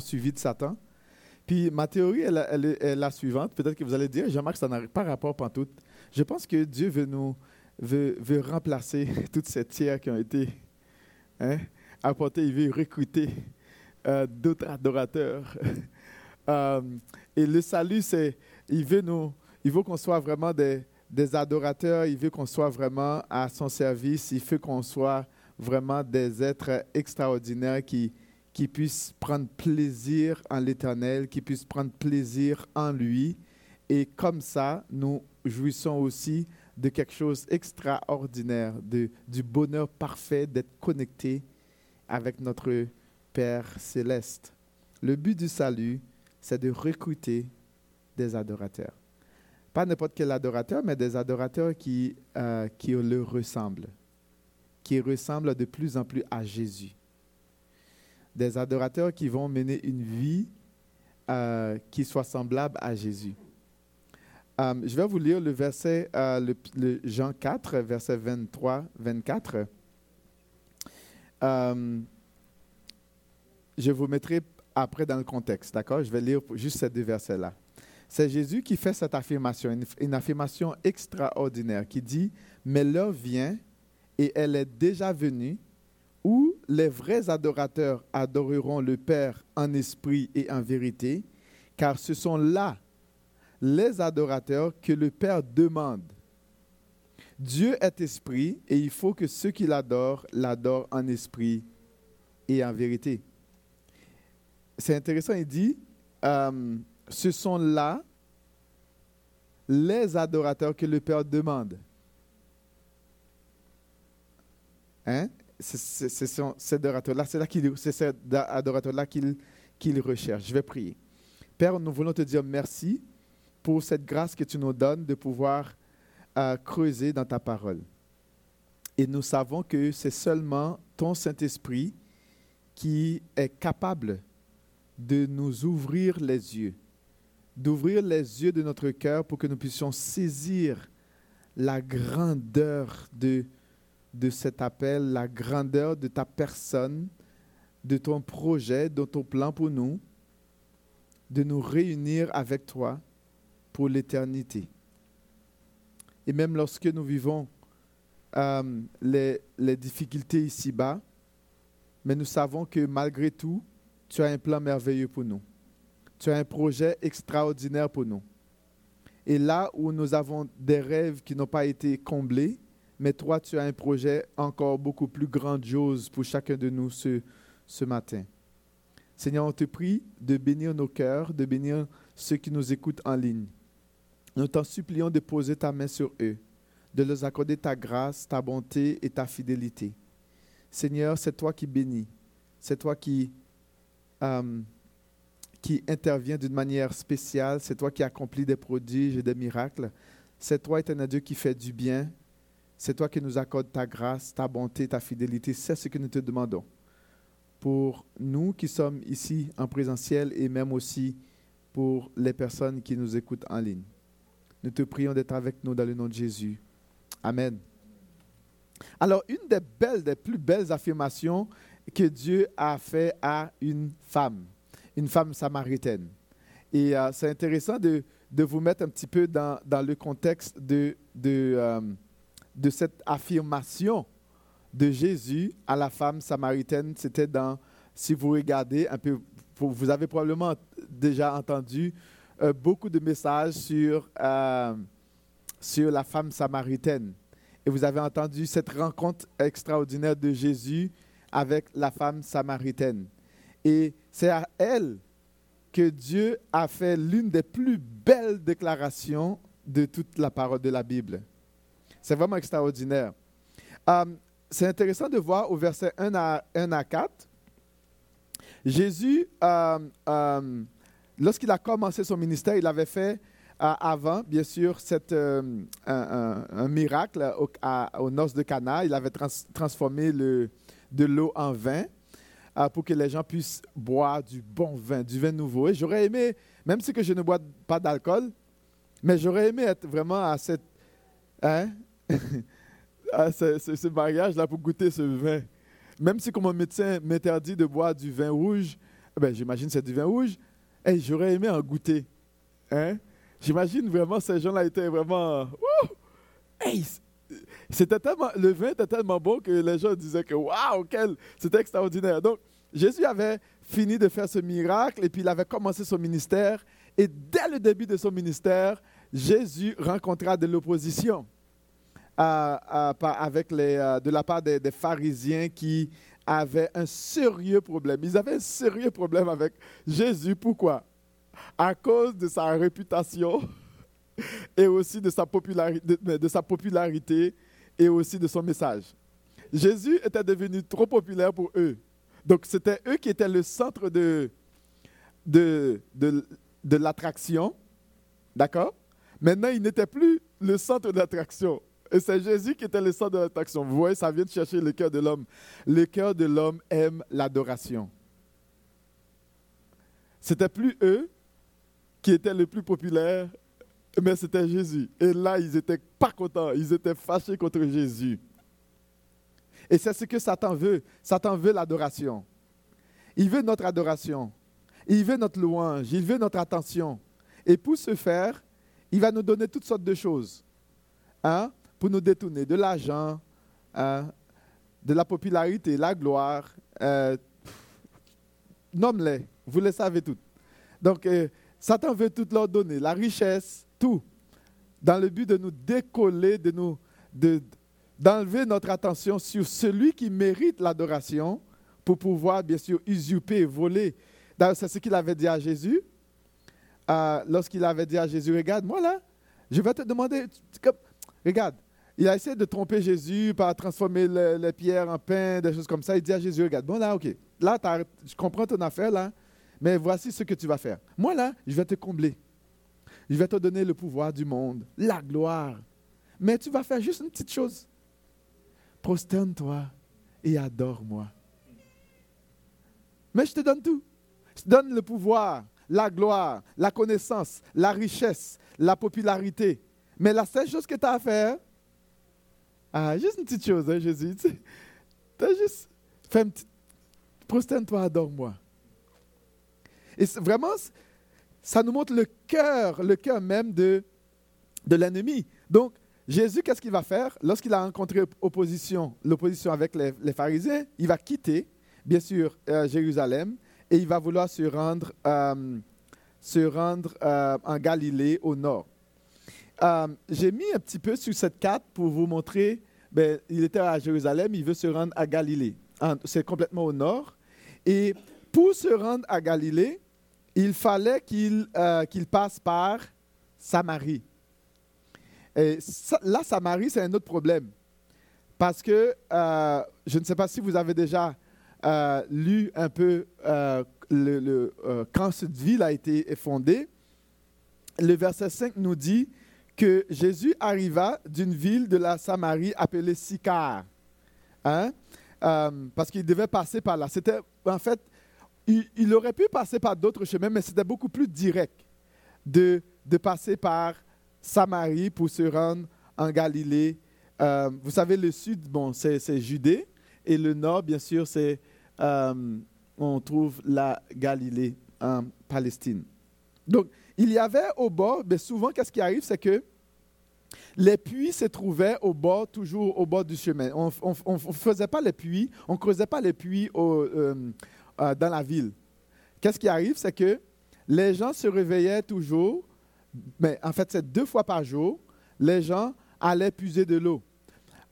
suivi de Satan. Puis ma théorie elle, est la suivante. Peut-être que vous allez dire, Jean-Marc, ça n'a pas rapport pantoute. Je pense que Dieu veut nous veut, veut remplacer toutes ces tiers qui ont été hein, apportées. Il veut recruter euh, d'autres adorateurs. Euh, et le salut, c'est, il veut nous, il veut qu'on soit vraiment des, des adorateurs. Il veut qu'on soit vraiment à son service. Il veut qu'on soit vraiment des êtres extraordinaires qui, qui puissent prendre plaisir en l'Éternel, qui puissent prendre plaisir en lui. Et comme ça, nous jouissons aussi de quelque chose d'extraordinaire, de, du bonheur parfait d'être connecté avec notre Père céleste. Le but du salut, c'est de recruter des adorateurs. Pas n'importe quel adorateur, mais des adorateurs qui, euh, qui le ressemblent, qui ressemblent de plus en plus à Jésus. Des adorateurs qui vont mener une vie euh, qui soit semblable à Jésus. Euh, je vais vous lire le verset, le, le, Jean 4, verset 23, 24. je vous mettrai après dans le contexte, d'accord? Je vais lire juste ces deux versets-là. C'est Jésus qui fait cette affirmation, une, affirmation extraordinaire qui dit, mais l'heure vient et elle est déjà venue les vrais adorateurs adoreront le Père en esprit et en vérité, car ce sont là les adorateurs que le Père demande. Dieu est esprit et il faut que ceux qui l'adorent l'adorent en esprit et en vérité. C'est intéressant, il dit, euh, ce sont là les adorateurs que le Père demande. Hein? C'est ces adorateurs-là, c'est cet adorateur-là qu'il recherche. Je vais prier. Père, nous voulons te dire merci pour cette grâce que tu nous donnes de pouvoir euh, creuser dans ta parole. Et nous savons que c'est seulement ton Saint-Esprit qui est capable de nous ouvrir les yeux, d'ouvrir les yeux de notre cœur pour que nous puissions saisir la grandeur de, de cet appel, la grandeur de ta personne, de ton projet, de ton plan pour nous, de nous réunir avec toi pour l'éternité. Et même lorsque nous vivons euh, les, les difficultés ici-bas, mais nous savons que malgré tout, tu as un plan merveilleux pour nous. Tu as un projet extraordinaire pour nous. Et là où nous avons des rêves qui n'ont pas été comblés, mais toi, tu as un projet encore beaucoup plus grandiose pour chacun de nous ce, matin. Seigneur, on te prie de bénir nos cœurs, de bénir ceux qui nous écoutent en ligne. Nous t'en supplions de poser ta main sur eux, de leur accorder ta grâce, ta bonté et ta fidélité. Seigneur, c'est toi qui bénis, c'est toi qui euh, qui intervient d'une manière spéciale. C'est toi qui accomplis des prodiges et des miracles. C'est toi, éternel Dieu, qui fait du bien. C'est toi qui nous accordes ta grâce, ta bonté, ta fidélité. C'est ce que nous te demandons. Pour nous qui sommes ici en présentiel et même aussi pour les personnes qui nous écoutent en ligne. Nous te prions d'être avec nous dans le nom de Jésus. Amen. Alors, une des belles, des plus belles affirmations que Dieu a fait à une femme une femme samaritaine. Et euh, c'est intéressant de, de, vous mettre un petit peu dans, dans le contexte de, de, euh, de, cette affirmation de Jésus à la femme samaritaine. C'était dans, si vous regardez un peu, vous avez probablement déjà entendu euh, beaucoup de messages sur, sur la femme samaritaine. Et vous avez entendu cette rencontre extraordinaire de Jésus avec la femme samaritaine. Et c'est à elle que Dieu a fait l'une des plus belles déclarations de toute la parole de la Bible. C'est vraiment extraordinaire. Euh, c'est intéressant de voir au verset 1 à, 1 à 4, Jésus, euh, euh, lorsqu'il a commencé son ministère, il avait fait avant, bien sûr, cette, un, miracle au, aux noces de Cana. Il avait transformé le, de l'eau en vin. Pour que les gens puissent boire du bon vin, du vin nouveau. Et j'aurais aimé, même si que je ne bois pas d'alcool, mais j'aurais aimé être vraiment à cette, hein, à ce, ce, là pour goûter ce vin. Même si comme mon médecin m'interdit de boire du vin rouge, eh ben, j'imagine c'est du vin rouge. Et j'aurais aimé en goûter. Hein? J'imagine vraiment ces gens-là étaient vraiment. c'était tellement, le vin était tellement bon que les gens disaient que waouh, quel, c'était extraordinaire. Donc, Jésus avait fini de faire ce miracle et puis il avait commencé son ministère. Et dès le début de son ministère, Jésus rencontra de l'opposition avec euh, de la part des, pharisiens qui avaient un sérieux problème. Ils avaient un sérieux problème avec Jésus. Pourquoi? À cause de sa réputation et aussi de sa, popularité, et aussi de son message. Jésus était devenu trop populaire pour eux. Donc, c'était eux qui étaient le centre de, de, de, l'attraction. D'accord? Maintenant, ils n'étaient plus le centre de l'attraction. Et c'est Jésus qui était le centre de l'attraction. Vous voyez, ça vient de chercher le cœur de l'homme. Le cœur de l'homme aime l'adoration. C'était plus eux qui étaient les plus populaires, mais c'était Jésus. Et là, ils n'étaient pas contents. Ils étaient fâchés contre Jésus. Et c'est ce que Satan veut. Satan veut l'adoration. Il veut notre adoration. Il veut notre louange. Il veut notre attention. Et pour ce faire, il va nous donner toutes sortes de choses. Hein? Pour nous détourner de l'argent, hein? de la popularité, la gloire. Euh, Nomme-les. Vous les savez toutes. Donc, euh, Satan veut tout leur donner. La richesse, tout. Dans le but de nous décoller, de nous, de, d'enlever notre attention sur celui qui mérite l'adoration pour pouvoir, bien sûr, usurper, voler. C'est ce qu'il avait dit à Jésus. Euh, lorsqu'il avait dit à Jésus, regarde, moi là, je vais te demander, regarde, il a essayé de tromper Jésus par transformer les pierres en pain, des choses comme ça. Il dit à Jésus, regarde, bon là, ok, là, je comprends ton affaire là, mais voici ce que tu vas faire. Moi là, je vais te combler. Je vais te donner le pouvoir du monde, la gloire. Mais tu vas faire juste une petite chose prosterne-toi et adore-moi. Mais je te donne tout. Je te donne le pouvoir, la gloire, la connaissance, la richesse, la popularité. Mais la seule chose que tu as à faire, ah, juste une petite chose, hein, Jésus. Prosterne-toi, adore-moi. Et vraiment, ça nous montre le cœur, le cœur même de, de l'ennemi. Donc, Jésus, qu'est-ce qu'il va faire? Lorsqu'il a rencontré opposition, l'opposition avec les, pharisiens, il va quitter, bien sûr, euh, Jérusalem et il va vouloir se rendre, euh, se rendre euh, en Galilée au nord. J'ai mis un petit peu sur cette carte pour vous montrer, ben, il était à Jérusalem, il veut se rendre à Galilée. C'est complètement au nord. Et pour se rendre à Galilée, il fallait qu'il qu'il passe par Samarie. Et là, Samarie, c'est un autre problème. Parce que euh, je ne sais pas si vous avez déjà euh, lu un peu euh, quand cette ville a été fondée. Le verset 5 nous dit que Jésus arriva d'une ville de la Samarie appelée Sicar. Hein? parce qu'il devait passer par là. C'était, en fait, il, il, aurait pu passer par d'autres chemins, mais c'était beaucoup plus direct de, de passer par Samarie pour se rendre en Galilée. Euh, vous savez, le sud, bon, c'est Judée, et le nord, bien sûr, c'est euh, on trouve la Galilée en Palestine. Donc, il y avait au bord, mais souvent, qu'est-ce qui arrive, c'est que les puits se trouvaient au bord, toujours au bord du chemin. On ne faisait pas les puits, on creusait pas les puits euh, dans la ville. Qu'est-ce qui arrive, c'est que les gens se réveillaient toujours mais en fait, c'est deux fois par jour, les gens allaient puiser de l'eau.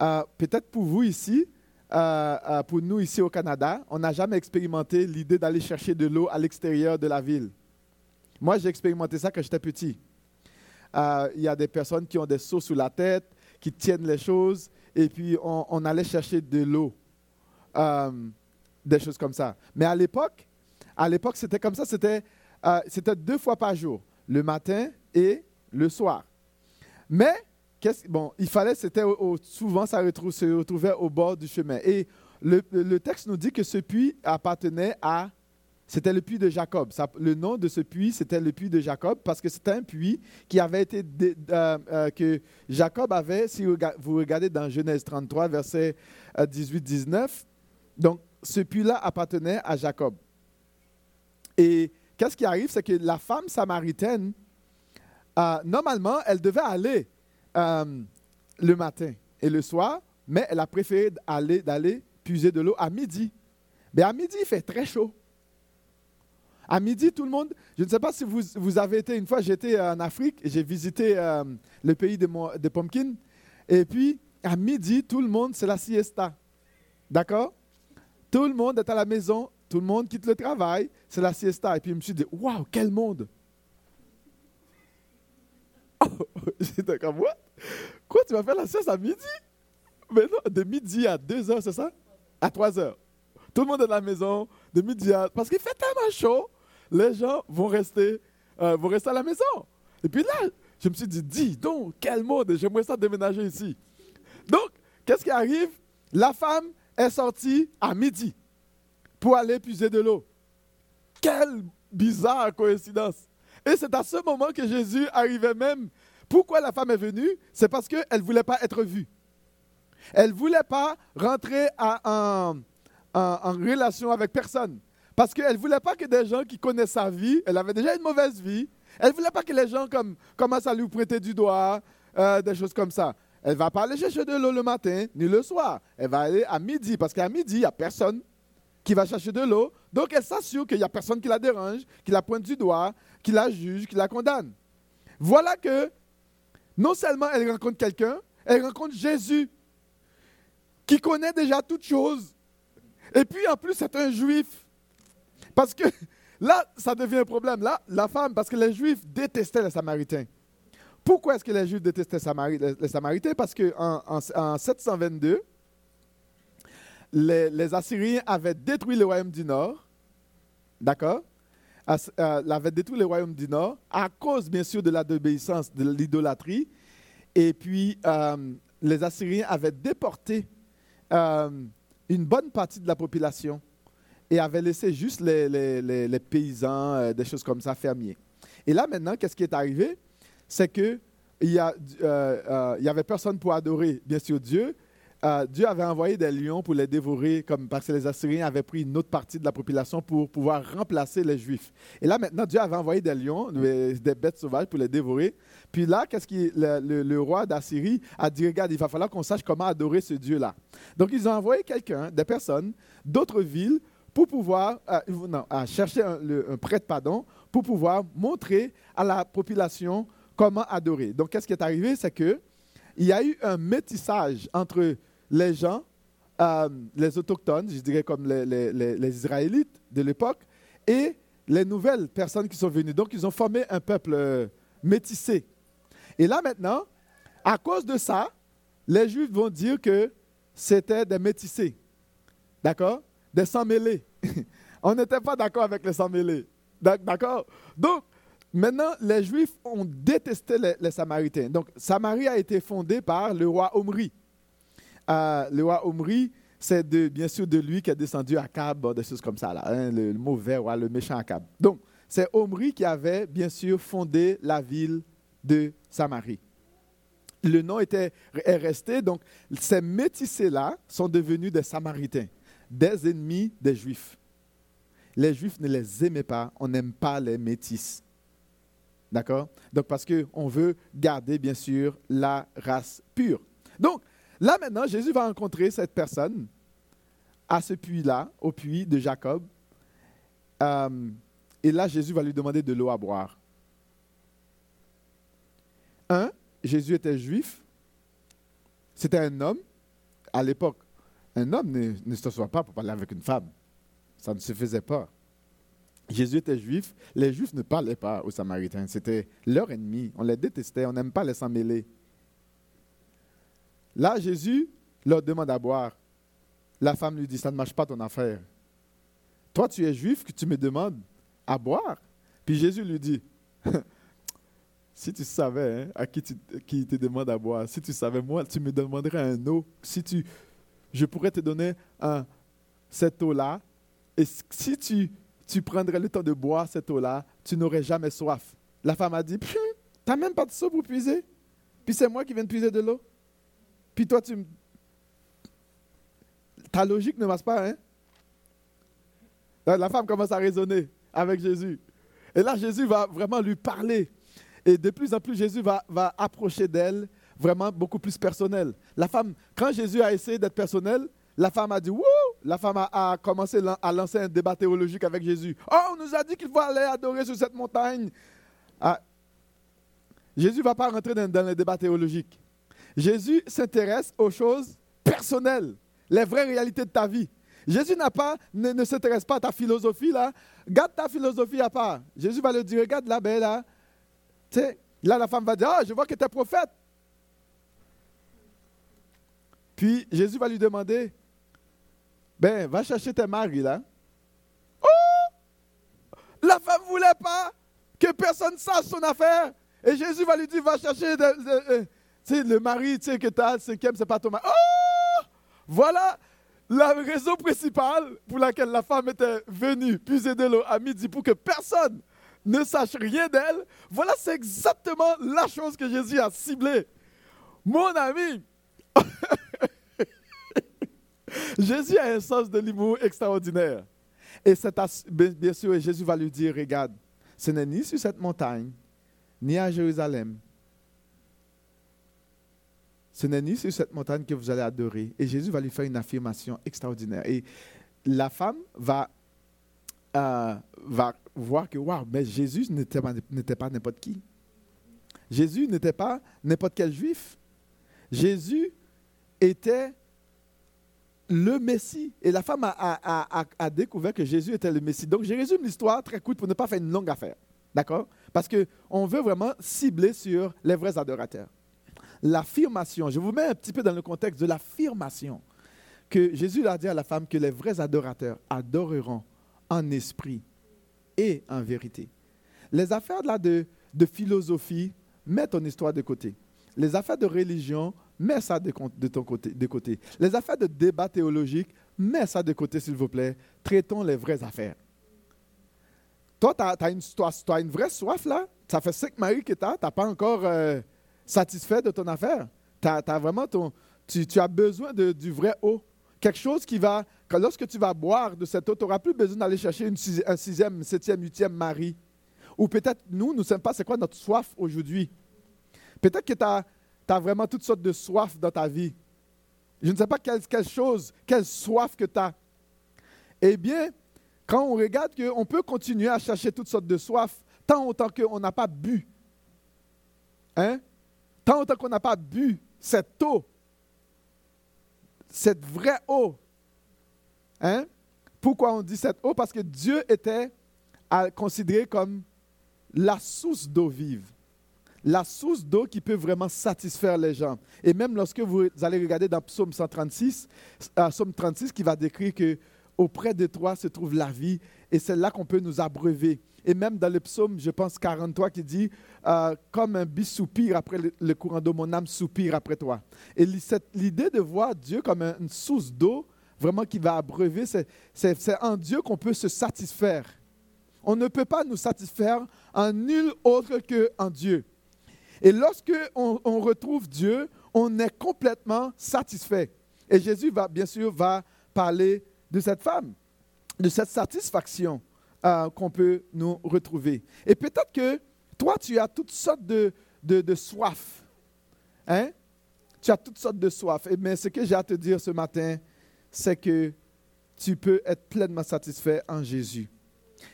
Euh, peut-être pour vous ici, euh, euh, pour nous ici au Canada, on n'a jamais expérimenté l'idée d'aller chercher de l'eau à l'extérieur de la ville. Moi, j'ai expérimenté ça quand j'étais petit. Il y a des personnes qui ont des seaux sous la tête, qui tiennent les choses, et puis on, allait chercher de l'eau, des choses comme ça. Mais à l'époque, à l'époque, c'était comme ça, c'était deux fois par jour, le matin et le soir. Mais, bon, il fallait, c'était souvent, ça se retrouvait au bord du chemin. Et le, texte nous dit que ce puits appartenait à, c'était le puits de Jacob. le nom de ce puits, c'était le puits de Jacob parce que c'était un puits qui avait été, euh, euh, que Jacob avait, si vous regardez dans Genèse 33, verset 18-19, euh, donc ce puits-là appartenait à Jacob. Et qu'est-ce qui arrive, c'est que la femme samaritaine, normalement, elle devait aller le matin et le soir, mais elle a préféré aller, d'aller puiser de l'eau à midi. Mais à midi, il fait très chaud. À midi, tout le monde, je ne sais pas si vous, vous avez été, une fois j'étais en Afrique, j'ai visité euh, le pays de, de Pumpkin, et puis à midi, tout le monde, c'est la siesta. D'accord? Tout le monde est à la maison, tout le monde quitte le travail, c'est la siesta. Et puis je me suis dit, waouh, quel monde J'étais comme, what? Quoi, tu vas faire la sieste à midi? Mais non, de midi à 2 heures, c'est ça? À 3 heures. Tout le monde est à la maison, de midi à. Parce qu'il fait tellement chaud, les gens vont rester, euh, vont rester à la maison. Et puis là, je me suis dit, dis donc, quel monde, j'aimerais ça déménager ici. Donc, qu'est-ce qui arrive? La femme est sortie à midi pour aller puiser de l'eau. Quelle bizarre coïncidence. Et c'est à ce moment que Jésus arrivait même. Pourquoi la femme est venue? C'est parce qu'elle ne voulait pas être vue. Elle ne voulait pas rentrer en, relation avec personne. Parce qu'elle ne voulait pas que des gens qui connaissent sa vie, elle avait déjà une mauvaise vie, elle ne voulait pas que les gens comme, commencent à lui prêter du doigt, euh, des choses comme ça. Elle ne va pas aller chercher de l'eau le matin ni le soir. Elle va aller à midi, parce qu'à midi, il n'y a personne qui va chercher de l'eau. Donc elle s'assure qu'il n'y a personne qui la dérange, qui la pointe du doigt, qui la juge, qui la condamne. Voilà que non seulement elle rencontre quelqu'un, elle rencontre Jésus, qui connaît déjà toutes choses. Et puis en plus, c'est un juif. Parce que là, ça devient un problème. Là, la femme, parce que les juifs détestaient les Samaritains. Pourquoi est-ce que les juifs détestaient les Samaritains? Parce qu'en en 722, les, Assyriens avaient détruit le royaume du Nord, d'accord? Euh, avaient détruit le royaume du Nord à cause, bien sûr, de la désobéissance, de l'idolâtrie. Et puis, euh, les Assyriens avaient déporté euh, une bonne partie de la population et avaient laissé juste les, les paysans, des choses comme ça, fermiers. Et là, maintenant, qu'est-ce qui est arrivé? C'est qu'il n'y avait personne pour adorer, bien sûr, Dieu, euh, Dieu avait envoyé des lions pour les dévorer, comme parce que les Assyriens avaient pris une autre partie de la population pour pouvoir remplacer les Juifs. Et là, maintenant, Dieu avait envoyé des lions, des bêtes sauvages pour les dévorer. Puis là, qu'est-ce qui, le, roi d'Assyrie a dit, regarde, il va falloir qu'on sache comment adorer ce Dieu-là. Donc, ils ont envoyé quelqu'un, des personnes d'autres villes, pour pouvoir, euh, non, à chercher un, prêtre, pardon, pour pouvoir montrer à la population comment adorer. Donc, qu'est-ce qui est arrivé, c'est que il y a eu un métissage entre les gens, euh, les autochtones, je dirais comme les, Israélites de l'époque, et les nouvelles personnes qui sont venues. Donc, ils ont formé un peuple euh, métissé. Et là, maintenant, à cause de ça, les Juifs vont dire que c'était des métissés. D'accord? Des sans-mêlés. On n'était pas d'accord avec les sans-mêlés. D'accord? Donc, maintenant, les Juifs ont détesté les, Samaritains. Donc, Samarie a été fondée par le roi Omri le roi Omri, c'est bien sûr de lui qui est descendu à Cab, des choses comme ça, là, hein, le, mauvais roi, le méchant Akab. Donc, c'est Omri qui avait bien sûr fondé la ville de Samarie. Le nom était, est resté, donc ces métissés-là sont devenus des Samaritains, des ennemis des Juifs. Les Juifs ne les aimaient pas, on n'aime pas les métis. D'accord? Donc, parce qu'on veut garder, bien sûr, la race pure. Donc, Là maintenant, Jésus va rencontrer cette personne à ce puits-là, au puits de Jacob. Euh, et là, Jésus va lui demander de l'eau à boire. Un, Jésus était juif. C'était un homme. À l'époque, un homme ne, ne se soit pas pour parler avec une femme. Ça ne se faisait pas. Jésus était juif. Les juifs ne parlaient pas aux Samaritains. C'était leur ennemi. On les détestait. On n'aime pas les s'en mêler. Là, Jésus leur demande à boire. La femme lui dit, ça ne marche pas ton affaire. Toi, tu es juif que tu me demandes à boire. Puis Jésus lui dit, si tu savais hein, à qui, tu, te demande à boire, si tu savais, moi, tu me demanderais un eau. Si tu, je pourrais te donner un, cette eau-là. Et si tu, tu prendrais le temps de boire cette eau-là, tu n'aurais jamais soif. La femme a dit, tu n'as même pas de seau pour puiser. Puis c'est moi qui viens de puiser de l'eau. Puis toi, tu. Ta logique ne marche pas, hein? La femme commence à raisonner. avec Jésus. Et là, Jésus va vraiment lui parler. Et de plus en plus, Jésus va, va approcher d'elle vraiment beaucoup plus personnel. La femme, quand Jésus a essayé d'être personnel, la femme a dit Wouh La femme a, commencé à lancer un débat théologique avec Jésus. Oh, on nous a dit qu'il faut aller adorer sur cette montagne. Ah. Jésus ne va pas rentrer dans, dans le débat théologique. Jésus s'intéresse aux choses personnelles, les vraies réalités de ta vie. Jésus n'a pas, ne, s'intéresse pas à ta philosophie là. Garde ta philosophie à part. Jésus va le dire, regarde là, ben là. Sais, là la femme va dire, ah, je vois que tu es prophète. Puis Jésus va lui demander, ben, va chercher tes maris là. Oh! La femme ne voulait pas que personne sache son affaire. Et Jésus va lui dire, va chercher le mari que tu as, ce c'est pas ton mari. Oh! Voilà la raison principale pour laquelle la femme était venue puiser de l'eau à midi pour que personne ne sache rien d'elle. Voilà, c'est exactement la chose que Jésus a ciblée. Mon ami, Jésus a un sens de l'humour extraordinaire. Et bien sûr, Jésus va lui dire, regarde, ce n'est ni sur cette montagne, ni à Jérusalem. Ce n'est ni sur cette montagne que vous allez adorer. Et Jésus va lui faire une affirmation extraordinaire. Et la femme va, euh, va voir que, waouh, mais Jésus n'était pas n'importe qui. Jésus n'était pas n'importe quel juif. Jésus était le Messie. Et la femme a, découvert que Jésus était le Messie. Donc, je résume l'histoire très courte pour ne pas faire une longue affaire. D'accord? Parce qu'on veut vraiment cibler sur les vrais adorateurs. L'affirmation, je vous mets un petit peu dans le contexte de l'affirmation que Jésus a dit à la femme que les vrais adorateurs adoreront en esprit et en vérité. Les affaires là de, de philosophie, mets ton histoire de côté. Les affaires de religion, mets ça de, ton côté, de côté. Les affaires de débat théologique, mets ça de côté, s'il vous plaît. Traitons les vraies affaires. Toi, tu as, une, vraie soif là? Ça fait cinq maris que tu n'as. Tu n'as pas encore euh, satisfait de ton affaire? as vraiment ton, tu, as besoin de, du vrai eau? Quelque chose qui va, que lorsque tu vas boire de cette eau, tu n'auras plus besoin d'aller chercher une, un sixième, septième, huitième mari. Ou peut-être nous, nous ne savons pas c'est quoi notre soif aujourd'hui. Peut-être que tu as tu as vraiment toutes sortes de soif dans ta vie. Je ne sais pas quelle, chose, quelle soif que tu as. Eh bien, quand on regarde qu'on peut continuer à chercher toutes sortes de soif, tant autant qu'on n'a pas bu. Hein? Tant autant qu'on n'a pas bu cette eau, cette vraie eau. Hein? Pourquoi on dit cette eau? Parce que Dieu était considéré comme la source d'eau vive la source d'eau qui peut vraiment satisfaire les gens. Et même lorsque vous allez regarder dans Psaume 136, euh, Psaume 36 qui va décrire que auprès de toi se trouve la vie, et c'est là qu'on peut nous abreuver. Et même dans le psaume, je pense 43, qui dit euh, Comme un bis soupire après le, courant d'eau, mon âme soupire après toi. Et l'idée de voir Dieu comme une source d'eau, vraiment qui va abreuver, c'est en Dieu qu'on peut se satisfaire. On ne peut pas nous satisfaire en nul autre qu'en Dieu. Et lorsque on, retrouve Dieu, on est complètement satisfait. Et Jésus va bien sûr va parler de cette femme, de cette satisfaction euh, qu'on peut nous retrouver. Et peut-être que toi, tu as toutes sortes de, de, soif. Hein? Tu as toutes sortes de soif. Mais ce que j'ai à te dire ce matin, c'est que tu peux être pleinement satisfait en Jésus.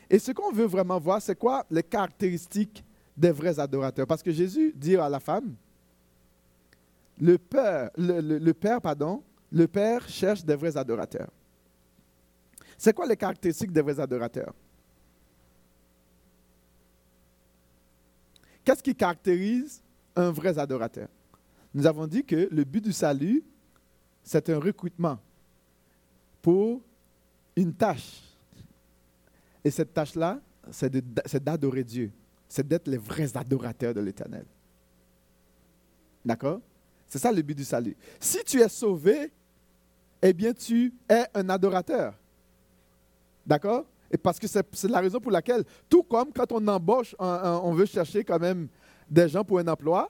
Et ce qu'on veut vraiment voir, c'est quoi les caractéristiques des vrais adorateurs. Parce que Jésus dit à la femme, le Père, le, Père, pardon, le Père cherche des vrais adorateurs. C'est quoi les caractéristiques des vrais adorateurs? Qu'est-ce qui caractérise un vrai adorateur? Nous avons dit que le but du salut, c'est un recrutement pour une tâche. Et cette tâche-là, c'est d'adorer Dieu c'est d'être les vrais adorateurs de l'Éternel. D'accord? C'est ça le but du salut. Si tu es sauvé, eh bien tu es un adorateur. D'accord? Et parce que c'est la raison pour laquelle, tout comme quand on embauche, on veut chercher quand même des gens pour un emploi,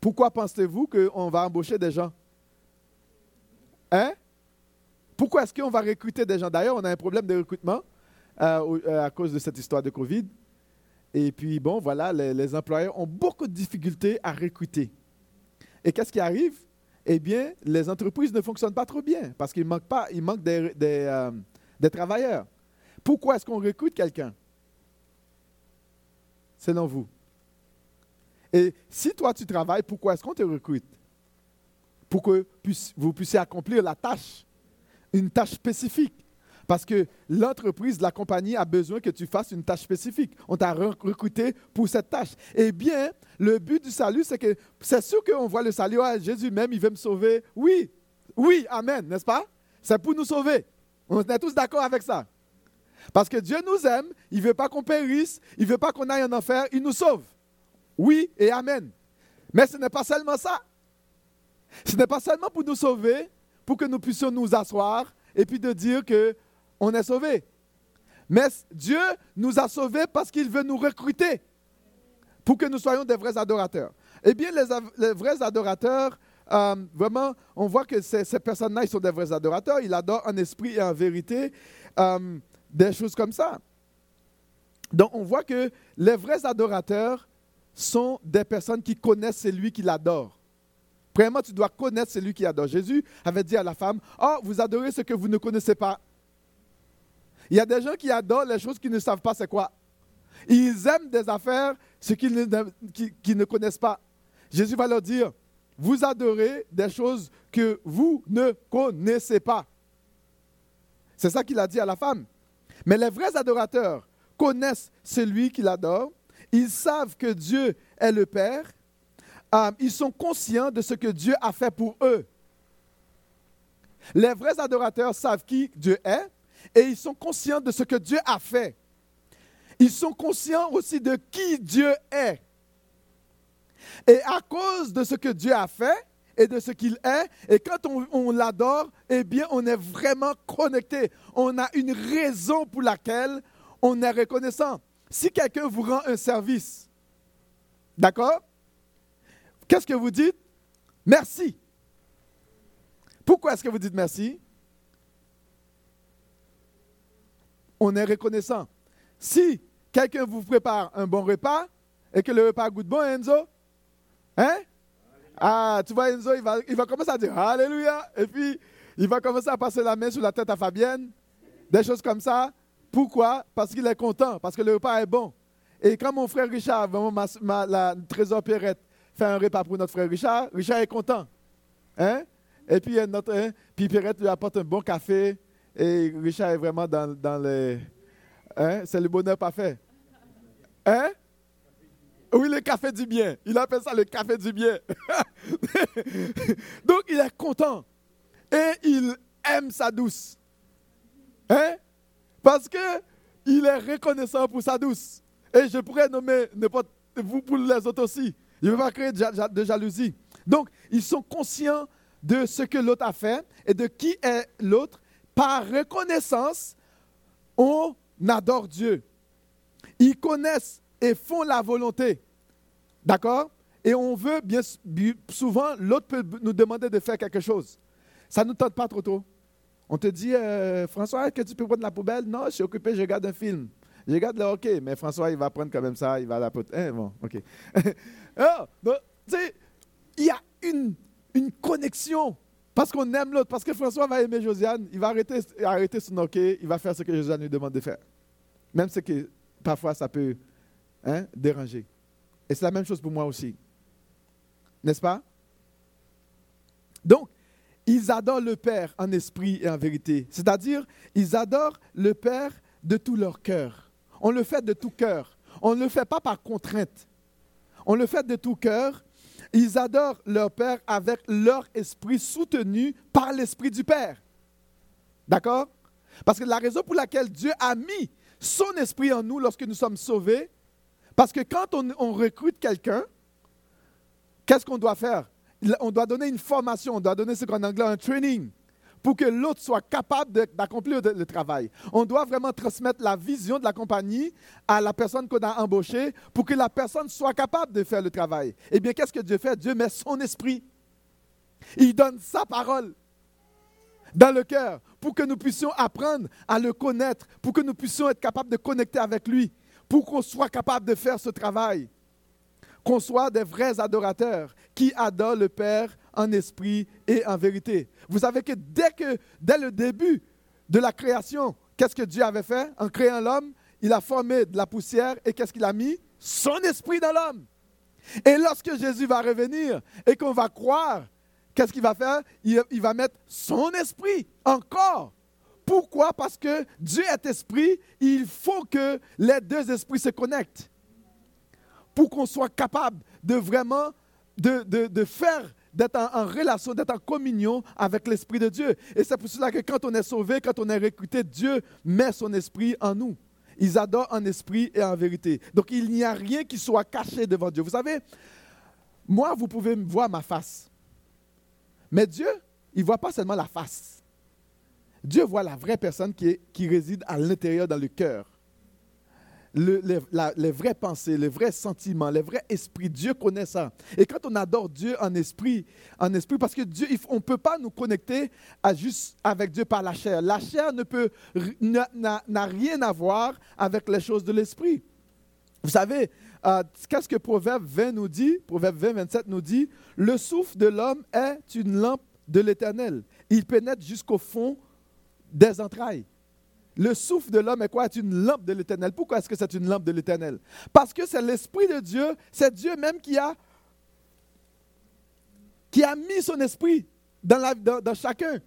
pourquoi pensez-vous qu'on va embaucher des gens? Hein? Pourquoi est-ce qu'on va recruter des gens? D'ailleurs, on a un problème de recrutement. à cause de cette histoire de COVID. Et puis, bon, voilà, les, employeurs ont beaucoup de difficultés à recruter. Et qu'est-ce qui arrive? Eh bien, les entreprises ne fonctionnent pas trop bien parce qu'il manque, pas, il manque des, des travailleurs. Pourquoi est-ce qu'on recrute quelqu'un? Selon vous. Et si toi, tu travailles, pourquoi est-ce qu'on te recrute? Pour que vous puissiez accomplir la tâche, une tâche spécifique. Parce que l'entreprise, la compagnie a besoin que tu fasses une tâche spécifique. On t'a recruté pour cette tâche. Eh bien, le but du salut, c'est que c'est sûr qu'on voit le salut, ah, Jésus même, il veut me sauver. Oui, oui, Amen, n'est-ce pas? C'est pour nous sauver. On est tous d'accord avec ça. Parce que Dieu nous aime, il ne veut pas qu'on périsse, il ne veut pas qu'on aille en enfer, il nous sauve. Oui et Amen. Mais ce n'est pas seulement ça. Ce n'est pas seulement pour nous sauver, pour que nous puissions nous asseoir et puis de dire que on est sauvé. Mais Dieu nous a sauvés parce qu'il veut nous recruter pour que nous soyons des vrais adorateurs. Eh bien, les, vrais adorateurs, euh, vraiment, on voit que ces, personnes-là, ils sont des vrais adorateurs. Ils adorent en esprit et en vérité. Euh, des choses comme ça. Donc, on voit que les vrais adorateurs sont des personnes qui connaissent celui qui l'adore. Premièrement, tu dois connaître celui qui adore. Jésus avait dit à la femme, Oh, vous adorez ce que vous ne connaissez pas. Il y a des gens qui adorent les choses qu'ils ne savent pas c'est quoi. Ils aiment des affaires, ce qu'ils ne, connaissent pas. Jésus va leur dire, vous adorez des choses que vous ne connaissez pas. C'est ça qu'il a dit à la femme. Mais les vrais adorateurs connaissent celui qui l'adore. Ils savent que Dieu est le Père. Euh, ils sont conscients de ce que Dieu a fait pour eux. Les vrais adorateurs savent qui Dieu est et ils sont conscients de ce que Dieu a fait. Ils sont conscients aussi de qui Dieu est. Et à cause de ce que Dieu a fait, et de ce qu'il est. Et quand on, l'adore, eh bien, on est vraiment connecté. On a une raison pour laquelle on est reconnaissant. Si quelqu'un vous rend un service, d'accord? Qu'est-ce que vous dites? Merci. Pourquoi est-ce que vous dites merci? On est reconnaissant. Si quelqu'un vous prépare un bon repas et que le repas goûte bon, Enzo, hein? Ah, tu vois, Enzo, il va, il va commencer à dire Alléluia. Et puis, il va commencer à passer la main sur la tête à Fabienne. Des choses comme ça. Pourquoi? Parce qu'il est content, parce que le repas est bon. Et quand mon frère Richard, vraiment ma, la trésor Pierrette, fait un repas pour notre frère Richard, Richard est content. Hein? Et puis, notre, hein? puis Pierrette lui apporte un bon café. Et Richard est vraiment dans, dans les. Hein? C'est le bonheur parfait. Hein? Oui, le café du bien. Il appelle ça le café du bien. Donc, il est content. Et il aime sa douce. Hein? Parce que il est reconnaissant pour sa douce. Et je pourrais nommer n'importe vous pour les autres aussi. Il ne veut pas créer de jalousie. Donc, ils sont conscients de ce que l'autre a fait et de qui est l'autre. Par reconnaissance, on adore Dieu. Ils connaissent et font la volonté. D'accord? Et on veut, bien souvent, l'autre peut nous demander de faire quelque chose. Ça ne nous tente pas trop tôt. On te dit, euh, François, est-ce que tu peux prendre la poubelle? Non, je suis occupé, je regarde un film. Je regarde le hockey, mais François, il va prendre quand même ça, il va la poubelle. Hein, bon, OK. oh, sais, il y a une, une connexion parce qu'on aime l'autre, parce que François va aimer Josiane, il va arrêter, arrêter son hockey, il va faire ce que Josiane lui demande de faire. Même ce que parfois ça peut hein, déranger. Et c'est la même chose pour moi aussi. N'est-ce pas? Donc, ils adorent le Père en esprit et en vérité. C'est-à-dire, ils adorent le Père de tout leur cœur. On le fait de tout cœur. On ne le fait pas par contrainte. On le fait de tout cœur. Ils adorent leur Père avec leur esprit soutenu par l'esprit du Père. D'accord? Parce que la raison pour laquelle Dieu a mis son esprit en nous lorsque nous sommes sauvés, parce que quand on, recrute quelqu'un, qu'est-ce qu'on doit faire? On doit donner une formation, on doit donner ce qu'on anglais un training pour que l'autre soit capable d'accomplir le travail. On doit vraiment transmettre la vision de la compagnie à la personne qu'on a embauchée pour que la personne soit capable de faire le travail. Eh bien, qu'est-ce que Dieu fait? Dieu met son esprit. Il donne sa parole. dans le cœur pour que nous puissions apprendre à le connaître, pour que nous puissions être capables de connecter avec lui, pour qu'on soit capable de faire ce travail, qu'on soit des vrais adorateurs qui adorent le Père en esprit et en vérité. Vous savez que dès, le début de la création, qu'est-ce que Dieu avait fait? En créant l'homme Il a formé de la poussière et qu'est-ce qu'il a mis? Son esprit dans l'homme. Et lorsque Jésus va revenir et qu'on va croire qu'est-ce qu'il va faire? Il, va mettre son esprit encore. Pourquoi? Parce que Dieu est esprit, il faut que les deux esprits se connectent pour qu'on soit capable de vraiment de, faire, d'être en, relation, d'être en communion avec l'Esprit de Dieu. Et c'est pour cela que quand on est sauvé, quand on est recruté, Dieu met son esprit en nous. Ils adorent en esprit et en vérité. Donc il n'y a rien qui soit caché devant Dieu. Vous savez, moi, vous pouvez voir ma face. Mais Dieu, il ne voit pas seulement la face. Dieu voit la vraie personne qui, qui réside à l'intérieur dans le cœur. Les, vraies pensées, les vrais sentiments, les vrais esprits. Dieu connaît ça. Et quand on adore Dieu en esprit, en esprit, parce que Dieu, on ne peut pas nous connecter à juste avec Dieu par la chair. La chair ne peut, n'a rien à voir avec les choses de l'esprit. Vous savez, euh, qu'est-ce que Proverbe 20 nous dit? Proverbe 20, 27 nous dit Le souffle de l'homme est une lampe de l'éternel. Il pénètre jusqu'au fond des entrailles. Le souffle de l'homme est quoi? Est une lampe de l'éternel. Pourquoi est-ce que c'est une lampe de l'éternel? Parce que c'est l'esprit de Dieu, c'est Dieu même qui a, mis son esprit dans, chacun.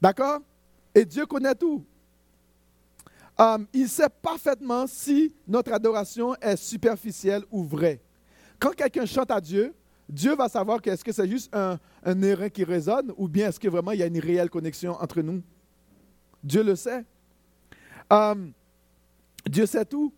D'accord? Et Dieu connaît tout. Um, il sait parfaitement si notre adoration est superficielle ou vraie. Quand quelqu'un chante à Dieu, Dieu va savoir que est-ce que c'est juste un, un qui résonne ou bien est-ce que vraiment il y a une réelle connexion entre nous? Dieu le sait. Um, Dieu sait tout.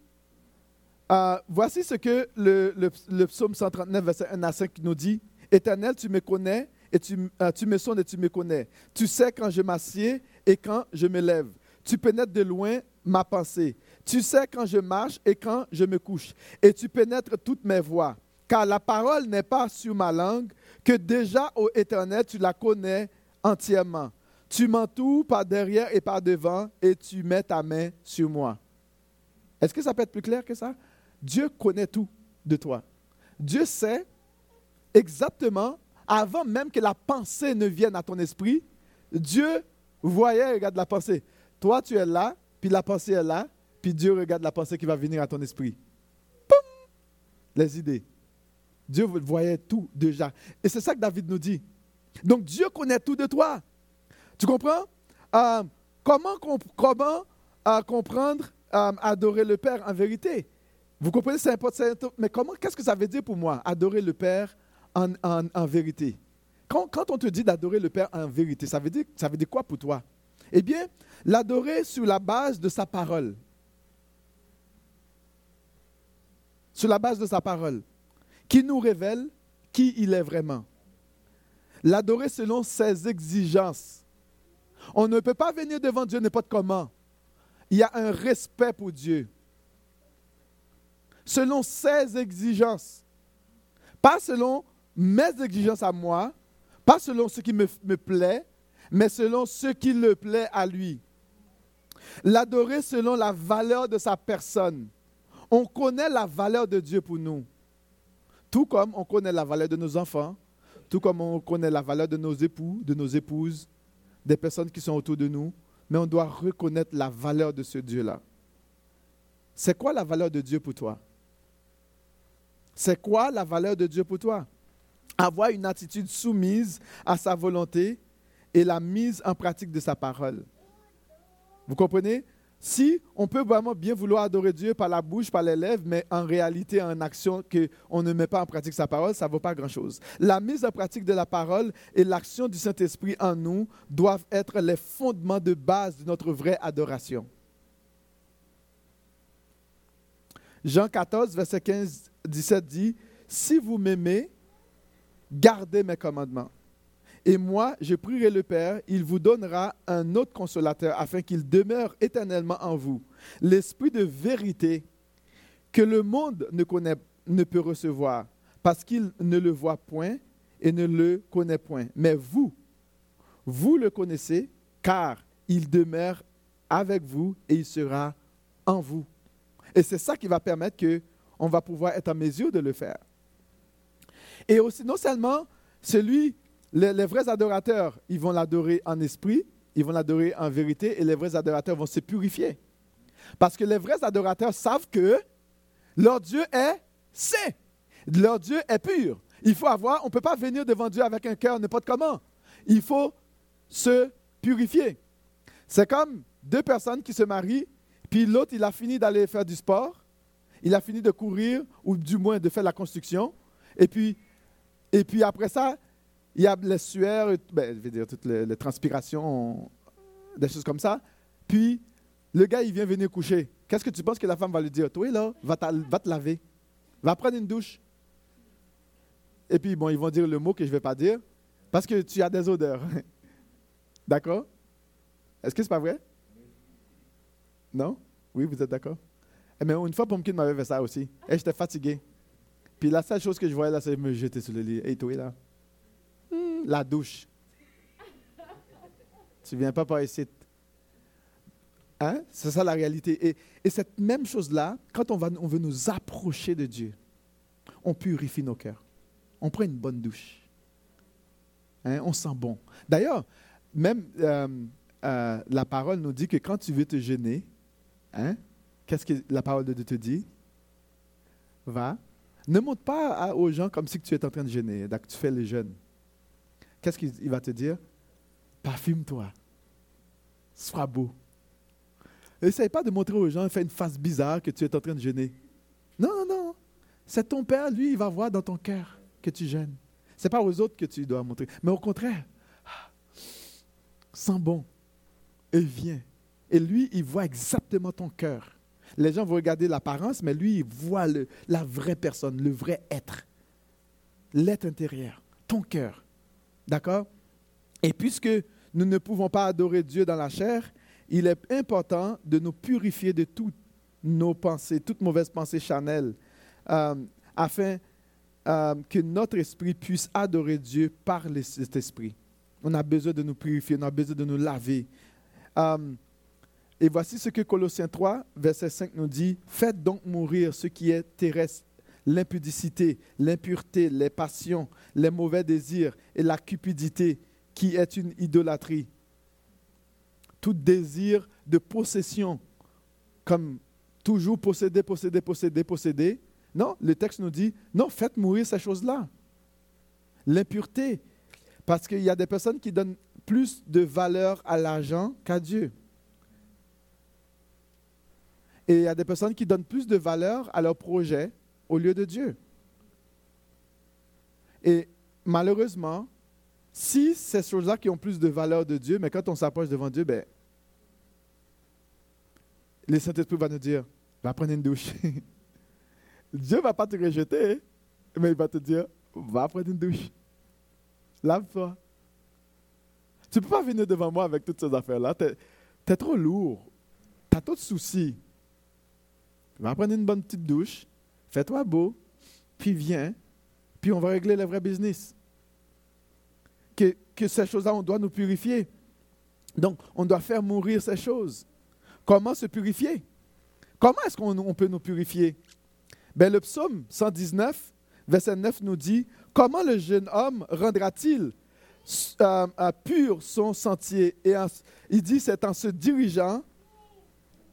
Uh, voici ce que le, psaume 139, verset 1 à 5 nous dit. Éternel, tu me connais et tu, uh, tu me sonnes et tu me connais. Tu sais quand je m'assieds et quand je me lève. Tu pénètres de loin ma pensée. Tu sais quand je marche et quand je me couche. Et tu pénètres toutes mes voies. Car la parole n'est pas sur ma langue, que déjà, ô Éternel, tu la connais entièrement. Tu m'entoures par derrière et par devant, et tu mets ta main sur moi. Est-ce que ça peut être plus clair que ça? Dieu connaît tout de toi. Dieu sait exactement, avant même que la pensée ne vienne à ton esprit, Dieu voyait, regarde la pensée. Toi, tu es là, puis la pensée est là, puis Dieu regarde la pensée qui va venir à ton esprit. Poum! Les idées. Dieu voyait tout déjà. Et c'est ça que David nous dit. Donc Dieu connaît tout de toi. Tu comprends? Euh, comment euh, comprendre, euh, adorer le Père en vérité? Vous comprenez, c'est important. Mais comment, qu'est-ce que ça veut dire pour moi, adorer le Père en, vérité? Quand, on te dit d'adorer le Père en vérité, ça veut dire quoi pour toi? Eh bien, l'adorer sur la base de sa parole. Sur la base de sa parole, qui nous révèle qui il est vraiment. L'adorer selon ses exigences. On ne peut pas venir devant Dieu n'importe comment. Il y a un respect pour Dieu. Selon ses exigences. Pas selon mes exigences à moi, pas selon ce qui me, plaît, mais selon ce qui le plaît à lui. L'adorer selon la valeur de sa personne. On connaît la valeur de Dieu pour nous. Tout comme on connaît la valeur de nos enfants, tout comme on connaît la valeur de nos époux, de nos épouses, des personnes qui sont autour de nous, mais on doit reconnaître la valeur de ce Dieu-là. C'est quoi la valeur de Dieu pour toi? C'est quoi la valeur de Dieu pour toi? Avoir une attitude soumise à sa volonté et la mise en pratique de sa parole. Vous comprenez? Si on peut vraiment bien vouloir adorer Dieu par la bouche, par les lèvres, mais en réalité, en action, qu'on ne met pas en pratique sa parole, ça ne vaut pas grand-chose. La mise en pratique de la parole et l'action du Saint-Esprit en nous doivent être les fondements de base de notre vraie adoration. Jean 14, verset 15, 17 dit, Si vous m'aimez, gardez mes commandements. Et moi, je prierai le Père, il vous donnera un autre consolateur afin qu'il demeure éternellement en vous. L'esprit de vérité que le monde ne, connaît, ne peut recevoir parce qu'il ne le voit point et ne le connaît point. Mais vous, Vous le connaissez, car il demeure avec vous et il sera en vous. Et c'est ça qui va permettre que on va pouvoir être en mesure de le faire. Et aussi, non seulement celui, les, vrais adorateurs, ils vont l'adorer en esprit, ils vont l'adorer en vérité, et les vrais adorateurs vont se purifier. Parce que les vrais adorateurs savent que leur Dieu est saint, leur Dieu est pur. Il faut avoir, on ne peut pas venir devant Dieu avec un cœur n'importe comment. Il faut se purifier. C'est comme deux personnes qui se marient, puis l'autre, il a fini d'aller faire du sport, il a fini de courir, ou du moins de faire la construction, et puis, et puis après ça, il y a les sueurs, ben, je veux dire, toutes les, transpirations, des choses comme ça. Puis, le gars, il vient venir coucher. Qu'est-ce que tu penses que la femme va lui dire? Toi, là, va, te laver, va prendre une douche. Et puis, bon, ils vont dire le mot que je ne vais pas dire, parce que tu as des odeurs. D'accord? Est-ce que ce n'est pas vrai? Non? Oui, vous êtes d'accord? Eh, Mais une fois, Pumpkin m'avait fait ça aussi. Et j'étais fatigué. Puis la seule chose que je voyais là, c'est me jeter sur le lit. Et toi, là? La douche. tu viens pas par ici. Hein? C'est ça la réalité. Et, et cette même chose-là, quand on, va, on veut nous approcher de Dieu, on purifie nos cœurs. On prend une bonne douche. Hein? On sent bon. D'ailleurs, même euh, euh, la parole nous dit que quand tu veux te gêner, hein, qu'est-ce que la parole de Dieu te dit? Va. Ne montre pas aux gens comme si tu es en train de gêner, que tu fais le jeûne. Qu'est-ce qu'il va te dire? Parfume-toi. Sois beau. Essaye pas de montrer aux gens, fais une face bizarre que tu es en train de gêner. Non, non, non. C'est ton Père, lui, il va voir dans ton cœur que tu gênes. Ce n'est pas aux autres que tu dois montrer. Mais au contraire, sens bon et viens. Et lui, il voit exactement ton cœur. Les gens vont regarder l'apparence, mais lui, il voit la vraie personne, le vrai être. L'être intérieur, ton cœur. D'accord? Et puisque nous ne pouvons pas adorer Dieu dans la chair, il est important de nous purifier de toutes nos pensées, toutes mauvaises pensées charnelles, euh, afin euh, que notre esprit puisse adorer Dieu par cet esprit. On a besoin de nous purifier, on a besoin de nous laver. Euh, et voici ce que Colossiens 3, verset 5 nous dit. Faites donc mourir ce qui est terrestre, l'impudicité, l'impureté, les passions, les mauvais désirs et la cupidité, qui est une idolâtrie. Tout désir de possession, comme toujours posséder, posséder, posséder, posséder, non, le texte nous dit, non, faites mourir ces choses-là. L'impureté, parce qu'il y a des personnes qui donnent plus de valeur à l'argent qu'à Dieu. Et il y a des personnes qui donnent plus de valeur à leur projet au lieu de Dieu. Et malheureusement, si ces choses-là qui ont plus de valeur de Dieu, mais quand on s'approche devant Dieu, ben, le Saint-Esprit va nous dire, va prendre une douche. Dieu ne va pas te rejeter, mais il va te dire, va prendre une douche. Lave-toi. Tu ne peux pas venir devant moi avec toutes ces affaires-là. Tu es, trop lourd. Tu as trop de soucis. Va prendre une bonne petite douche. Fais-toi beau. Puis viens. Puis on va régler le vrai business. Que, ces choses-là, on doit nous purifier. Donc, on doit faire mourir ces choses. Comment se purifier? Comment est-ce qu'on peut nous purifier? Ben, le psaume 119, verset 9 nous dit, Comment le jeune homme rendra-t-il euh, pur son sentier Et il dit, c'est en se dirigeant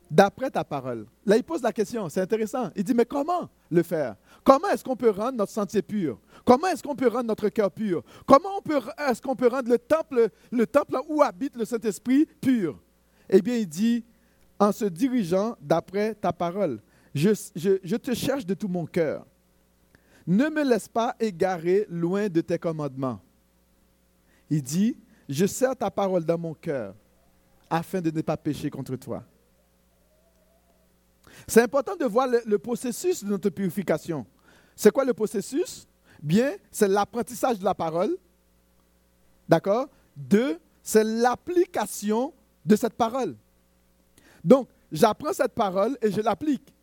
d'après ta parole. Là, il pose la question, c'est intéressant. Il dit, mais comment le faire? Comment est-ce qu'on peut rendre notre sentier pur? Comment est-ce qu'on peut rendre notre cœur pur? Comment est-ce qu'on peut rendre le temple, le temple où habite le Saint-Esprit pur? Eh bien, il dit, en se dirigeant d'après ta parole je, te cherche de tout mon cœur. Ne me laisse pas égarer loin de tes commandements. Il dit, je serre ta parole dans mon cœur afin de ne pas pécher contre toi. C'est important de voir le, processus de notre purification. C'est quoi le processus? Bien, c'est l'apprentissage de la parole. D'accord? Deux, c'est l'application de cette parole. Donc, j'apprends cette parole et je l'applique.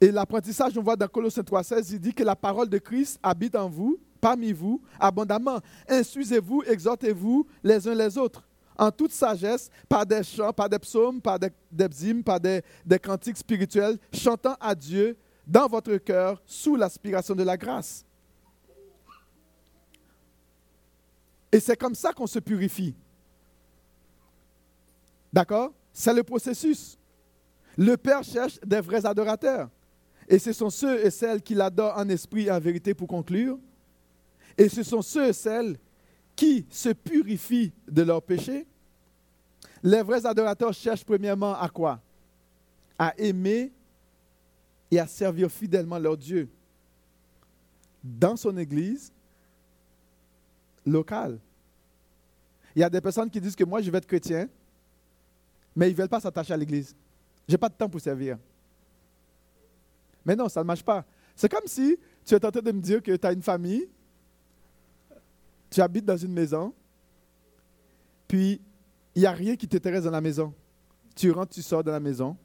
Et l'apprentissage, on voit dans Colossiens 3,16, il dit que la parole de Christ habite en vous parmi vous abondamment. Instruisez-vous, exhortez-vous les uns les autres en toute sagesse, par des chants, par des psaumes, par des, des par des, des cantiques spirituels, chantant à Dieu dans votre cœur sous l'aspiration de la grâce. Et c'est comme ça qu'on se purifie. D'accord? C'est le processus. Le Père cherche des vrais adorateurs. Et ce sont ceux et celles qui l'adorent en esprit et en vérité pour conclure. Et ce sont ceux et celles qui se purifient de leurs péchés? Les vrais adorateurs cherchent premièrement à quoi? À aimer et à servir fidèlement leur Dieu dans son église locale. Il y a des personnes qui disent que moi, je vais être chrétien, mais ils ne veulent pas s'attacher à l'église. Je n'ai pas de temps pour servir. Mais non, ça ne marche pas. C'est comme si tu es en train de me dire que tu as une famille, tu habites dans une maison, puis il n'y a rien qui t'intéresse dans la maison. Tu rentres, tu sors de la maison,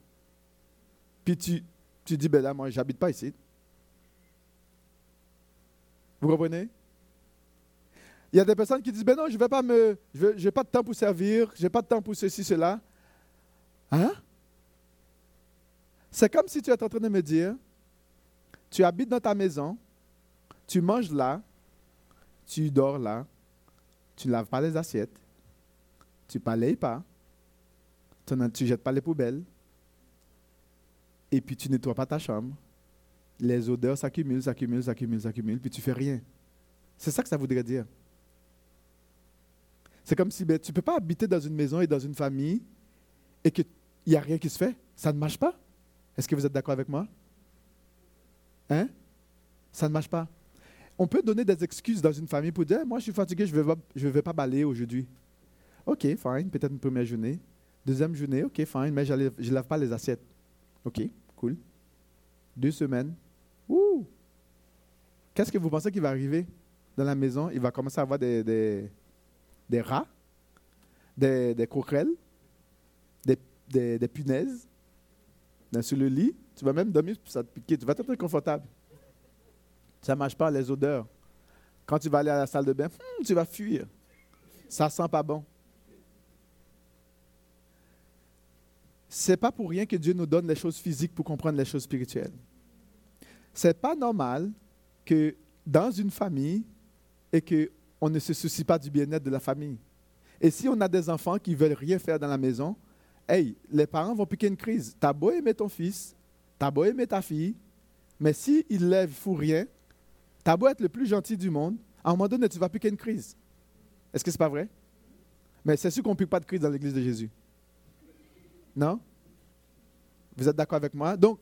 puis tu, dis, ben là, moi, j'habite pas ici. Vous comprenez? Il y a des personnes qui disent, ben non, je n'ai pas, me, je pas de temps pour servir, je n'ai pas de temps pour ceci, cela. Hein? C'est comme si tu étais en train de me dire, tu habites dans ta maison, tu manges là, tu dors là, tu ne laves pas les assiettes, tu ne balayes pas, tu ne jettes pas les poubelles, et puis tu ne nettoies pas ta chambre. Les odeurs s'accumulent, s'accumulent, s'accumulent, s'accumulent, puis tu fais rien. C'est ça que ça voudrait dire. C'est comme si ben, tu ne peux pas habiter dans une maison et dans une famille et qu'il n'y a rien qui se fait. Ça ne marche pas. Est-ce que vous êtes d'accord avec moi? Hein? Ça ne marche pas. On peut donner des excuses dans une famille pour dire Moi, je suis fatigué, je ne vais, pas balayer aujourd'hui. OK, fine, peut-être une première journée. Deuxième journée, OK, fine, mais je ne lave pas les assiettes. OK, cool. Deux semaines. Ouh! Qu'est-ce que vous pensez qui va arriver dans la maison? Il va commencer à avoir des, rats, des, des des, punaises sur le lit. Tu vas même dormir, ça te piquer. Tu vas être inconfortable. Ça ne marche pas, les odeurs. Quand tu vas aller à la salle de bain, hmm, tu vas fuir. Ça sent pas bon. C'est pas pour rien que Dieu nous donne les choses physiques pour comprendre les choses spirituelles. C'est pas normal que dans une famille et que on ne se soucie pas du bien-être de la famille. Et si on a des enfants qui veulent rien faire dans la maison, hey, les parents vont piquer une crise. T'as beau aimer ton fils, t'as beau aimer ta fille, mais s'il il lève fou rien, t'as beau être le plus gentil du monde, à un moment donné, tu vas piquer une crise. Est-ce que c'est pas vrai? Mais c'est sûr qu'on ne pique pas de crise dans l'église de Jésus. Non? Vous êtes d'accord avec moi? Donc,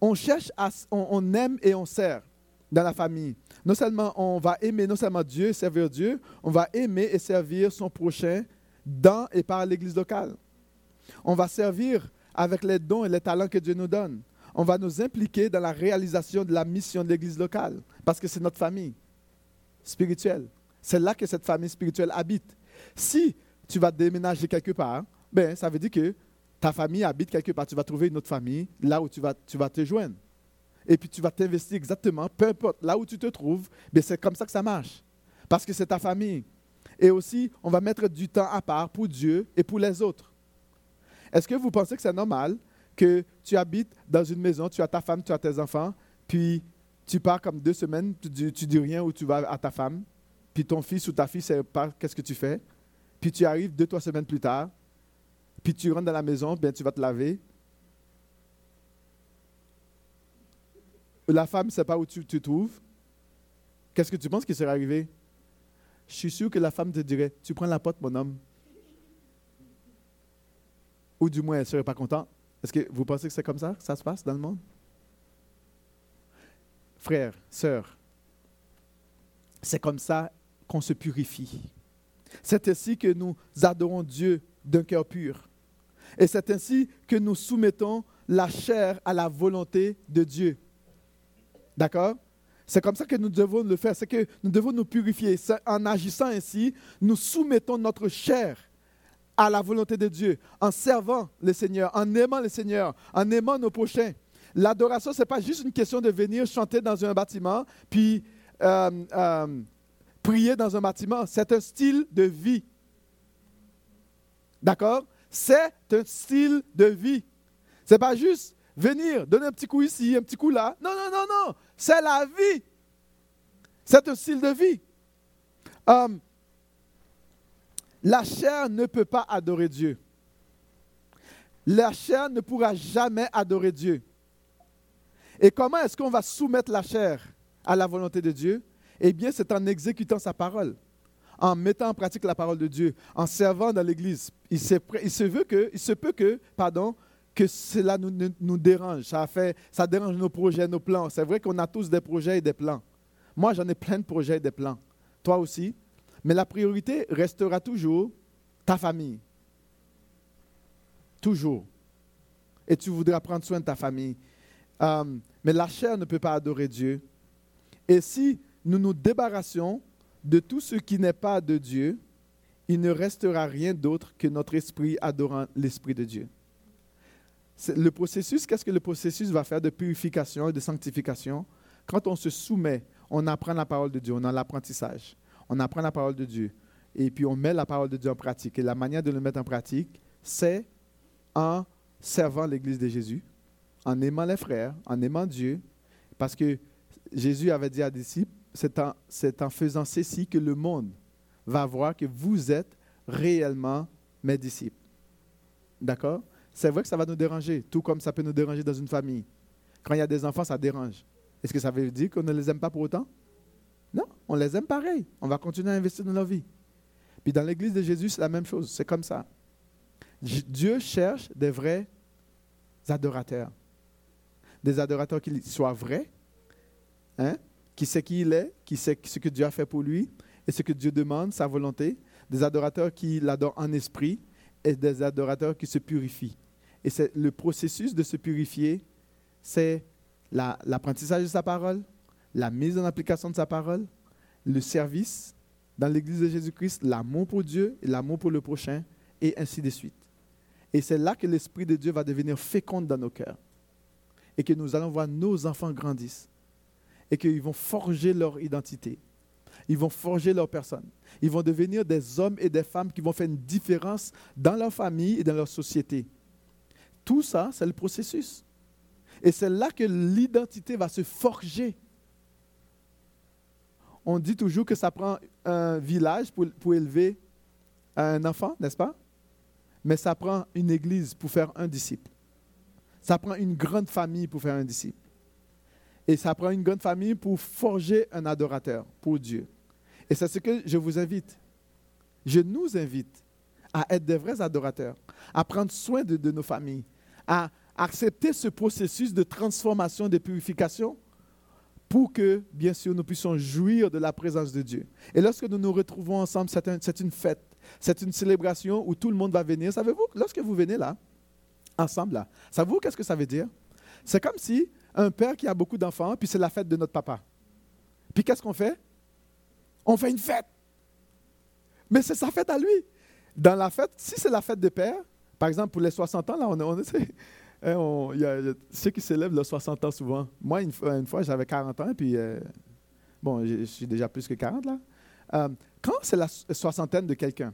on cherche, à, on, aime et on sert dans la famille. Non seulement on va aimer non seulement Dieu et servir Dieu, on va aimer et servir son prochain dans et par l'église locale. On va servir avec les dons et les talents que Dieu nous donne. On va nous impliquer dans la réalisation de la mission de l'église locale parce que c'est notre famille spirituelle. C'est là que cette famille spirituelle habite. Si tu vas déménager quelque part, ben, ça veut dire que ta famille habite quelque part. Tu vas trouver une autre famille là où tu vas, te joindre. Et puis tu vas t'investir exactement, peu importe là où tu te trouves, ben, c'est comme ça que ça marche. Parce que c'est ta famille. Et aussi, on va mettre du temps à part pour Dieu et pour les autres. Est-ce que vous pensez que c'est normal que tu habites dans une maison, tu as ta femme, tu as tes enfants, puis tu pars comme deux semaines, tu dis, dis rien où tu vas à ta femme, puis ton fils ou ta fille sait pas qu'est-ce que tu fais, puis tu arrives deux, trois semaines plus tard, puis tu rentres dans la maison, bien tu vas te laver. La femme ne sait pas où tu te trouves. Qu'est-ce que tu penses qui serait arrivé? Je suis sûr que la femme te dirait, tu prends la porte, mon homme. Ou du moins, elle ne serait pas contente. Est-ce que vous pensez que c'est comme ça que ça se passe dans le monde? Frères, sœurs, c'est comme ça qu'on se purifie. C'est ainsi que nous adorons Dieu d'un cœur pur. Et c'est ainsi que nous soumettons la chair à la volonté de Dieu. D'accord? C'est comme ça que nous devons le faire. C'est que nous devons nous purifier. En agissant ainsi, nous soumettons notre chair à la volonté de Dieu, en servant le Seigneur, en aimant le Seigneur, en aimant nos prochains. L'adoration, ce n'est pas juste une question de venir chanter dans un bâtiment, puis euh, euh, prier dans un bâtiment, c'est un style de vie. D'accord? C'est un style de vie. C'est pas juste venir, donner un petit coup ici, un petit coup là. Non, non, non, non. C'est la vie. C'est un style de vie. Euh, la chair ne peut pas adorer Dieu. La chair ne pourra jamais adorer Dieu. Et comment est-ce qu'on va soumettre la chair à la volonté de Dieu? Eh bien, c'est en exécutant sa parole, en mettant en pratique la parole de Dieu, en servant dans l'Église. Il, se, peut que, pardon, que cela nous, nous dérange. Ça, fait, ça dérange nos projets, nos plans. C'est vrai qu'on a tous des projets et des plans. Moi, j'en ai plein de projets et des plans. Toi aussi? Mais la priorité restera toujours ta famille. Toujours. Et tu voudras prendre soin de ta famille. Euh, mais la chair ne peut pas adorer Dieu. Et si nous nous débarrassions de tout ce qui n'est pas de Dieu, il ne restera rien d'autre que notre esprit adorant l'Esprit de Dieu. Le processus, qu'est-ce que le processus va faire de purification et de sanctification? Quand on se soumet, on apprend la parole de Dieu, on a l'apprentissage, on apprend la parole de Dieu, et puis on met la parole de Dieu en pratique. Et la manière de le mettre en pratique, c'est en servant l'Église de Jésus, en aimant les frères, en aimant Dieu, parce que Jésus avait dit à disciples, c'est en, en faisant ceci que le monde va voir que vous êtes réellement mes disciples. D'accord? C'est vrai que ça va nous déranger, tout comme ça peut nous déranger dans une famille. Quand il y a des enfants, ça dérange. Est-ce que ça veut dire qu'on ne les aime pas pour autant? On les aime pareil. On va continuer à investir dans leur vie. Puis dans l'église de Jésus, c'est la même chose. C'est comme ça. Dieu cherche des vrais adorateurs. Des adorateurs qui soient vrais, hein, qui sait qui il est, qui sait ce que Dieu a fait pour lui et ce que Dieu demande, sa volonté. Des adorateurs qui l'adorent en esprit et des adorateurs qui se purifient. Et c'est le processus de se purifier, c'est l'apprentissage de sa parole, la mise en application de sa parole, le service dans l'Église de Jésus-Christ, l'amour pour Dieu l'amour pour le prochain, et ainsi de suite. Et c'est là que l'Esprit de Dieu va devenir fécond dans nos cœurs. Et que nous allons voir nos enfants grandir. Et qu'ils vont forger leur identité. Ils vont forger leur personne. Ils vont devenir des hommes et des femmes qui vont faire une différence dans leur famille et dans leur société. Tout ça, c'est le processus. Et c'est là que l'identité va se forger. On dit toujours que ça prend un village pour, élever un enfant, n'est-ce pas? Mais ça prend une église pour faire un disciple. Ça prend une grande famille pour faire un disciple. Et ça prend une grande famille pour forger un adorateur pour Dieu. Et c'est ce que je vous invite. Je nous invite à être des vrais adorateurs, à prendre soin de nos familles, à accepter ce processus de transformation, de purification, pour que, bien sûr, nous puissions jouir de la présence de Dieu. Et lorsque nous nous retrouvons ensemble, c'est une fête, c'est une célébration où tout le monde va venir. Savez-vous, lorsque vous venez là, ensemble là, savez-vous qu'est-ce que ça veut dire? C'est comme si un père qui a beaucoup d'enfants, puis c'est la fête de notre papa. Puis qu'est-ce qu'on fait? On fait une fête. Mais c'est sa fête à lui. Dans la fête, si c'est la fête de père, par exemple pour les 60 ans, là, on, on, Il y, a ceux qui s'élèvent le 60 ans souvent. Moi, une, fois, j'avais 40 ans, puis euh, bon, je, suis déjà plus que 40 là. Euh, quand c'est la soixantaine de quelqu'un,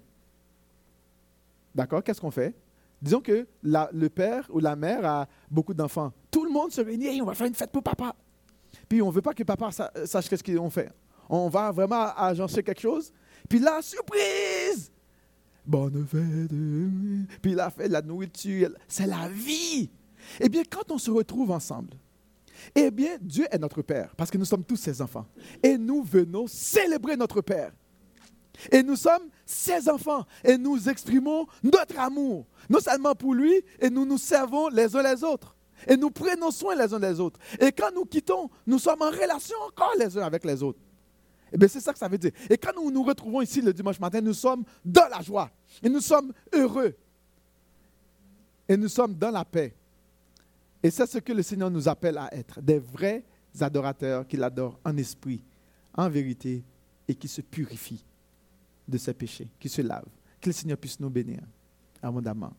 d'accord, qu'est-ce qu'on fait? Disons que le père ou la mère a beaucoup d'enfants. Tout le monde se réunit, on va faire une fête pour papa. Puis on ne veut pas que papa sache ce qu'on fait. On va vraiment agencer quelque chose. Puis la surprise! Bonne fête. Puis la fête, la nourriture, c'est la vie. Eh bien, quand on se retrouve ensemble, eh bien, Dieu est notre Père, parce que nous sommes tous ses enfants. Et nous venons célébrer notre Père. Et nous sommes ses enfants. Et nous exprimons notre amour, non seulement pour lui, et nous nous servons les uns les autres. Et nous prenons soin les uns des autres. Et quand nous quittons, nous sommes en relation encore les uns avec les autres. Eh bien, c'est ça que ça veut dire. Et quand nous nous retrouvons ici le dimanche matin, nous sommes dans la joie. Et nous sommes heureux. Et nous sommes dans la paix. Et c'est ce que le Seigneur nous appelle à être, des vrais adorateurs qui l'adorent en esprit, en vérité, et qui se purifient de ses péchés, qui se lavent. Que le Seigneur puisse nous bénir abondamment.